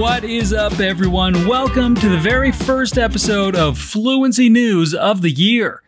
What is up, everyone? Welcome to the very first episode of Fluency News of the Year.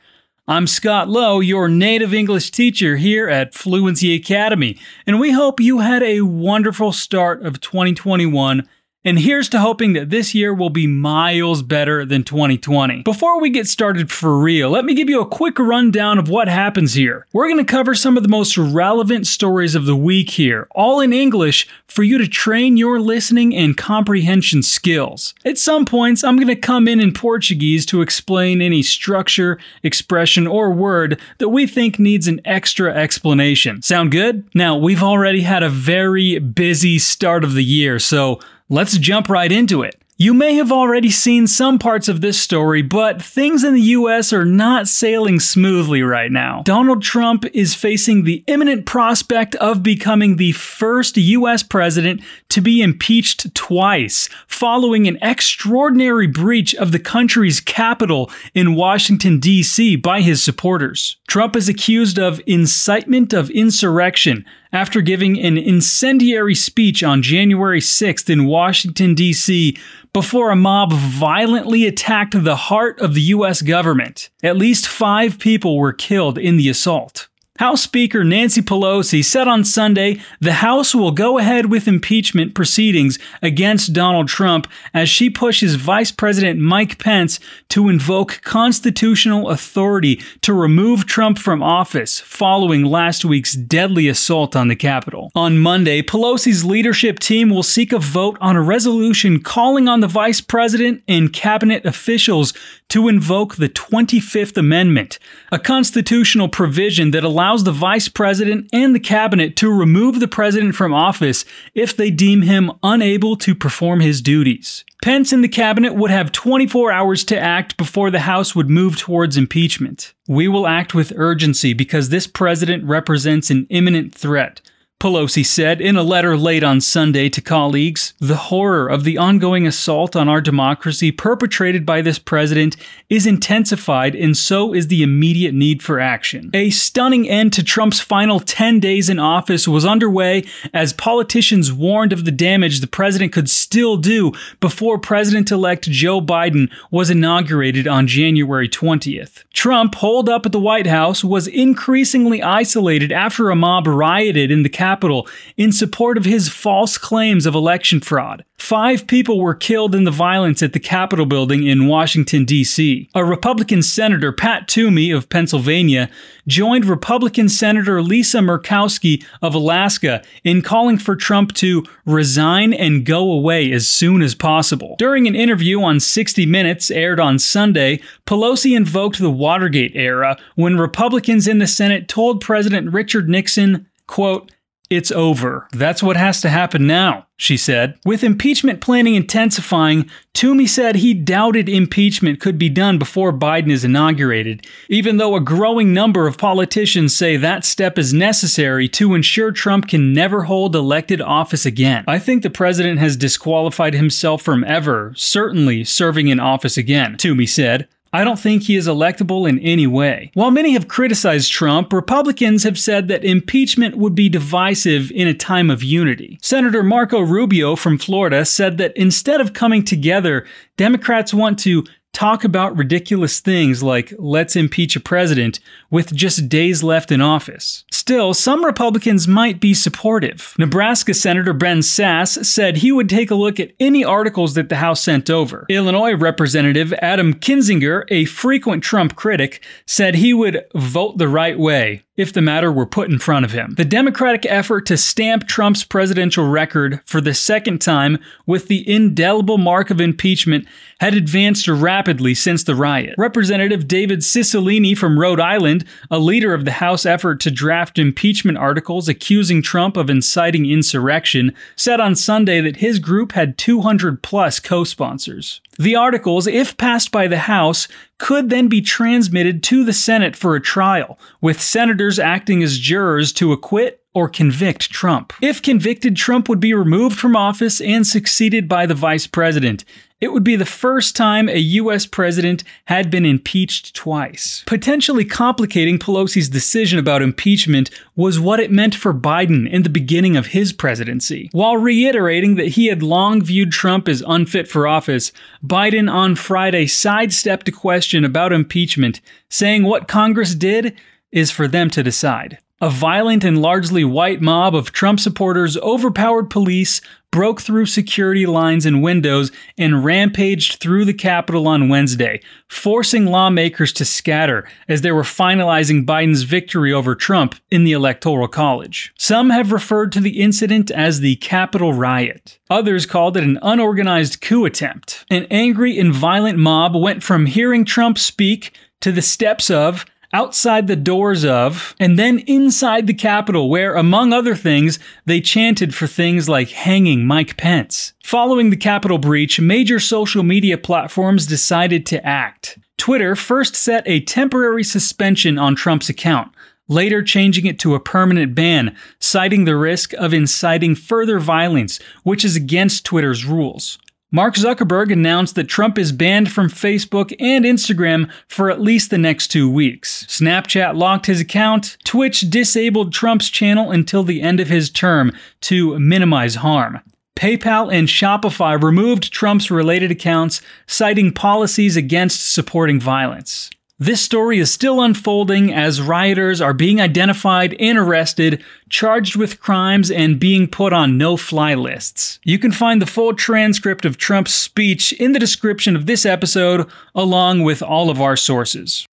I'm Scott Lowe, your native English teacher here at Fluency Academy, and we hope you had a wonderful start of 2021 and here's to hoping that this year will be miles better than 2020. Before we get started for real, let me give you a quick rundown of what happens here. We're going to cover some of the most relevant stories of the week here, all in English, for you to train your listening and comprehension skills. At some points, I'm going to come in in Portuguese to explain any structure, expression, or word that we think needs an extra explanation. Sound good? Now, we've already had a very busy start of the year, so Let's jump right into it. You may have already seen some parts of this story, but things in the US are not sailing smoothly right now. Donald Trump is facing the imminent prospect of becoming the first US president to be impeached twice, following an extraordinary breach of the country's Capitol in Washington, D.C. by his supporters. Trump is accused of incitement of insurrection, after giving an incendiary speech on January 6th in Washington, D.C., before a mob violently attacked the heart of the U.S. government. At least five people were killed in the assault. House Speaker Nancy Pelosi said on Sunday the House will go ahead with impeachment proceedings against Donald Trump as she pushes Vice President Mike Pence to invoke constitutional authority to remove Trump from office following last week's deadly assault on the Capitol. On Monday, Pelosi's leadership team will seek a vote on a resolution calling on the Vice President and cabinet officials to invoke the 25th Amendment, a constitutional provision that allows the vice president and the cabinet to remove the president from office if they deem him unable to perform his duties. Pence and the cabinet would have 24 hours to act before the House would move towards impeachment. We will act with urgency because this president represents an imminent threat. Pelosi said in a letter late on Sunday to colleagues The horror of the ongoing assault on our democracy perpetrated by this president is intensified, and so is the immediate need for action. A stunning end to Trump's final 10 days in office was underway as politicians warned of the damage the president could still do before President elect Joe Biden was inaugurated on January 20th. Trump, holed up at the White House, was increasingly isolated after a mob rioted in the Capitol Capitol in support of his false claims of election fraud. Five people were killed in the violence at the Capitol building in Washington, D.C. A Republican Senator, Pat Toomey of Pennsylvania, joined Republican Senator Lisa Murkowski of Alaska in calling for Trump to resign and go away as soon as possible. During an interview on 60 Minutes aired on Sunday, Pelosi invoked the Watergate era when Republicans in the Senate told President Richard Nixon, quote, it's over. That's what has to happen now, she said. With impeachment planning intensifying, Toomey said he doubted impeachment could be done before Biden is inaugurated, even though a growing number of politicians say that step is necessary to ensure Trump can never hold elected office again. I think the president has disqualified himself from ever, certainly serving in office again, Toomey said. I don't think he is electable in any way. While many have criticized Trump, Republicans have said that impeachment would be divisive in a time of unity. Senator Marco Rubio from Florida said that instead of coming together, Democrats want to talk about ridiculous things like let's impeach a president with just days left in office. Still, some Republicans might be supportive. Nebraska Senator Ben Sasse said he would take a look at any articles that the House sent over. Illinois Representative Adam Kinzinger, a frequent Trump critic, said he would vote the right way if the matter were put in front of him. The Democratic effort to stamp Trump's presidential record for the second time with the indelible mark of impeachment had advanced rapidly since the riot. Representative David Cicilline from Rhode Island, a leader of the House effort to draft impeachment articles accusing Trump of inciting insurrection, said on Sunday that his group had 200 plus co sponsors. The articles, if passed by the House, could then be transmitted to the Senate for a trial, with senators acting as jurors to acquit or convict Trump. If convicted, Trump would be removed from office and succeeded by the vice president. It would be the first time a U.S. president had been impeached twice. Potentially complicating Pelosi's decision about impeachment was what it meant for Biden in the beginning of his presidency. While reiterating that he had long viewed Trump as unfit for office, Biden on Friday sidestepped a question about impeachment, saying what Congress did is for them to decide. A violent and largely white mob of Trump supporters overpowered police, broke through security lines and windows, and rampaged through the Capitol on Wednesday, forcing lawmakers to scatter as they were finalizing Biden's victory over Trump in the Electoral College. Some have referred to the incident as the Capitol riot. Others called it an unorganized coup attempt. An angry and violent mob went from hearing Trump speak to the steps of outside the doors of, and then inside the Capitol, where, among other things, they chanted for things like hanging Mike Pence. Following the Capitol breach, major social media platforms decided to act. Twitter first set a temporary suspension on Trump's account, later changing it to a permanent ban, citing the risk of inciting further violence, which is against Twitter's rules. Mark Zuckerberg announced that Trump is banned from Facebook and Instagram for at least the next two weeks. Snapchat locked his account. Twitch disabled Trump's channel until the end of his term to minimize harm. PayPal and Shopify removed Trump's related accounts, citing policies against supporting violence. This story is still unfolding as rioters are being identified and arrested, charged with crimes, and being put on no fly lists. You can find the full transcript of Trump's speech in the description of this episode, along with all of our sources.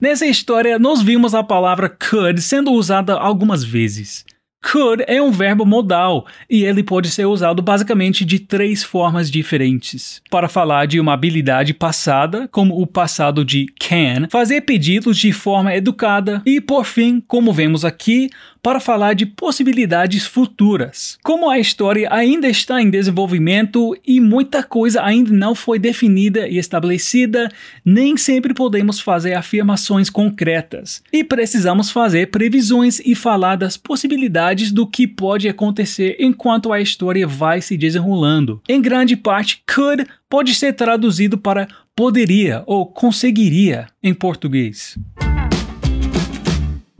Nessa história, nós vimos a palavra could sendo usada algumas vezes. Could é um verbo modal e ele pode ser usado basicamente de três formas diferentes. Para falar de uma habilidade passada, como o passado de can, fazer pedidos de forma educada e, por fim, como vemos aqui, para falar de possibilidades futuras. Como a história ainda está em desenvolvimento e muita coisa ainda não foi definida e estabelecida, nem sempre podemos fazer afirmações concretas e precisamos fazer previsões e falar das possibilidades do que pode acontecer enquanto a história vai se desenrolando. Em grande parte, could pode ser traduzido para poderia ou conseguiria em português.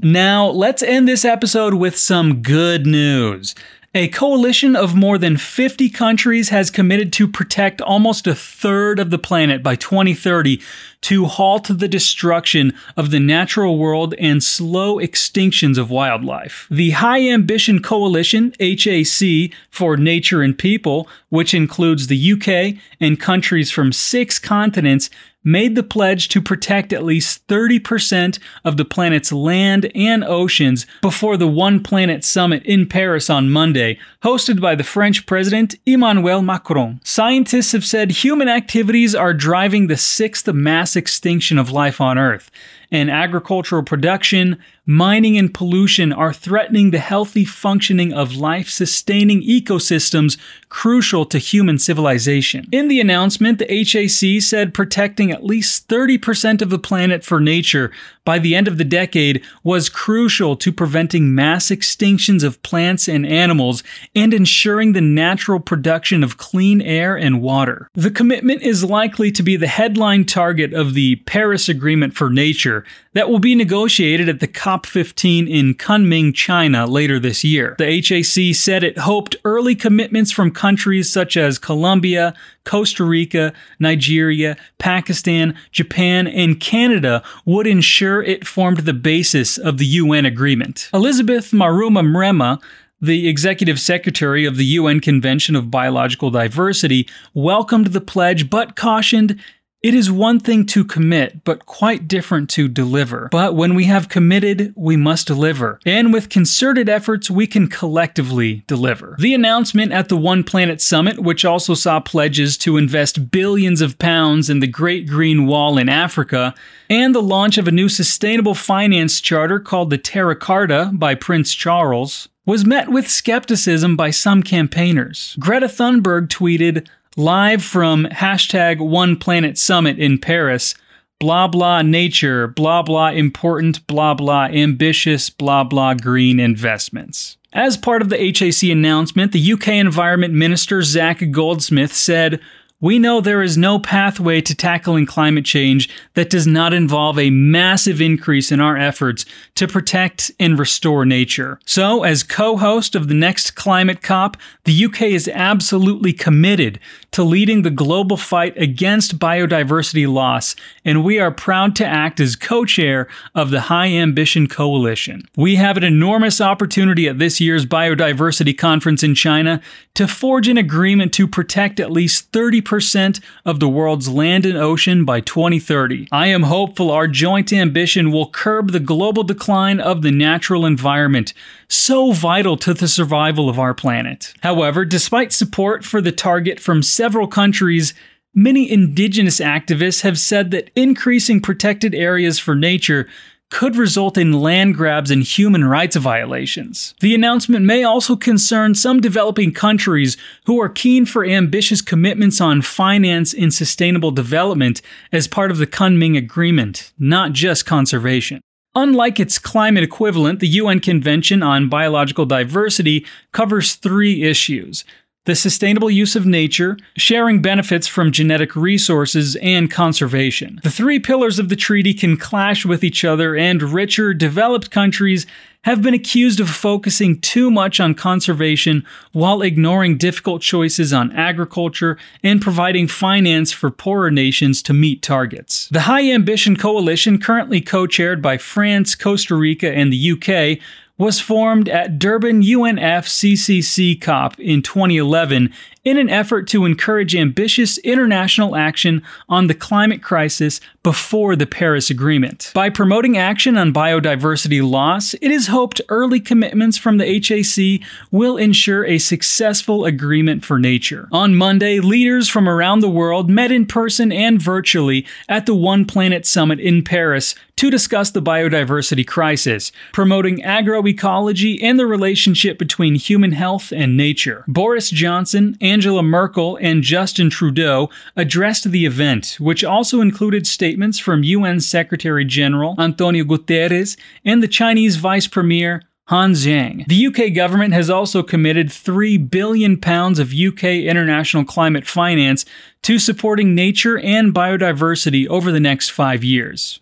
Now, let's end this episode with some good news. A coalition of more than 50 countries has committed to protect almost a third of the planet by 2030 to halt the destruction of the natural world and slow extinctions of wildlife. The High Ambition Coalition, HAC, for Nature and People, which includes the UK and countries from six continents, made the pledge to protect at least 30% of the planet's land and oceans before the One Planet Summit in Paris on Monday, hosted by the French President Emmanuel Macron. Scientists have said human activities are driving the sixth mass extinction of life on Earth, and agricultural production, mining, and pollution are threatening the healthy functioning of life sustaining ecosystems crucial to human civilization. In the announcement, the HAC said protecting at least 30% of the planet for nature by the end of the decade was crucial to preventing mass extinctions of plants and animals and ensuring the natural production of clean air and water. The commitment is likely to be the headline target of the Paris Agreement for Nature that will be negotiated at the COP15 in Kunming, China later this year. The HAC said it hoped early commitments from countries such as Colombia, Costa Rica, Nigeria, Pakistan, Japan, and Canada would ensure it formed the basis of the UN agreement. Elizabeth Maruma Mrema, the executive secretary of the UN Convention of Biological Diversity, welcomed the pledge but cautioned it is one thing to commit, but quite different to deliver. But when we have committed, we must deliver. And with concerted efforts, we can collectively deliver. The announcement at the One Planet Summit, which also saw pledges to invest billions of pounds in the Great Green Wall in Africa, and the launch of a new sustainable finance charter called the Terra Carta by Prince Charles, was met with skepticism by some campaigners. Greta Thunberg tweeted, live from hashtag One Planet Summit in Paris, blah blah nature, blah blah important, blah blah ambitious, blah blah green investments. As part of the HAC announcement, the UK Environment Minister Zac Goldsmith said, we know there is no pathway to tackling climate change that does not involve a massive increase in our efforts to protect and restore nature. So, as co host of the next Climate COP, the UK is absolutely committed to leading the global fight against biodiversity loss, and we are proud to act as co chair of the High Ambition Coalition. We have an enormous opportunity at this year's Biodiversity Conference in China to forge an agreement to protect at least 30% of the world's land and ocean by 2030. I am hopeful our joint ambition will curb the global decline of the natural environment, so vital to the survival of our planet. However, despite support for the target from several countries, many indigenous activists have said that increasing protected areas for nature could result in land grabs and human rights violations. The announcement may also concern some developing countries who are keen for ambitious commitments on finance and sustainable development as part of the Kunming Agreement, not just conservation. Unlike its climate equivalent, the UN Convention on Biological Diversity covers three issues the sustainable use of nature, sharing benefits from genetic resources, and conservation. The three pillars of the treaty can clash with each other, and richer, developed countries have been accused of focusing too much on conservation while ignoring difficult choices on agriculture and providing finance for poorer nations to meet targets. The High Ambition Coalition, currently co chaired by France, Costa Rica, and the UK, was formed at Durban UNFCCC COP in 2011 in an effort to encourage ambitious international action on the climate crisis before the Paris Agreement. By promoting action on biodiversity loss, it is hoped early commitments from the HAC will ensure a successful agreement for nature. On Monday, leaders from around the world met in person and virtually at the One Planet Summit in Paris to discuss the biodiversity crisis, promoting agroecology and the relationship between human health and nature. Boris Johnson and Angela Merkel and Justin Trudeau addressed the event, which also included statements from UN Secretary General Antonio Guterres and the Chinese Vice Premier Han Zheng. The UK government has also committed 3 billion pounds of UK international climate finance to supporting nature and biodiversity over the next 5 years.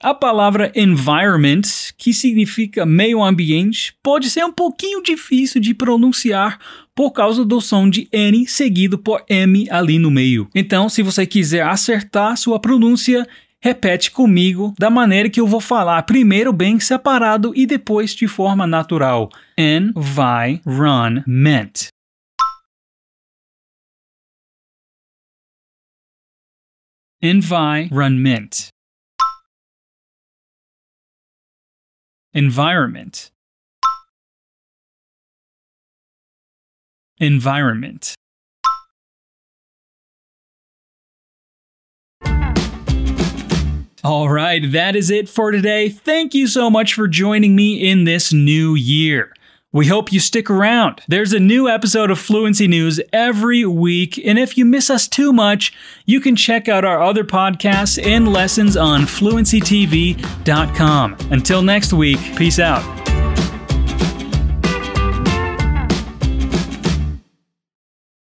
A palavra environment, que significa meio ambiente, pode ser um pouquinho difícil de pronunciar por causa do som de N seguido por M ali no meio. Então, se você quiser acertar sua pronúncia, repete comigo da maneira que eu vou falar, primeiro bem separado e depois de forma natural. Environment. Environment. Environment. Environment. All right, that is it for today. Thank you so much for joining me in this new year. We hope you stick around. There's a new episode of Fluency News every week, and if you miss us too much, you can check out our other podcasts and lessons on fluencytv.com. Until next week, peace out.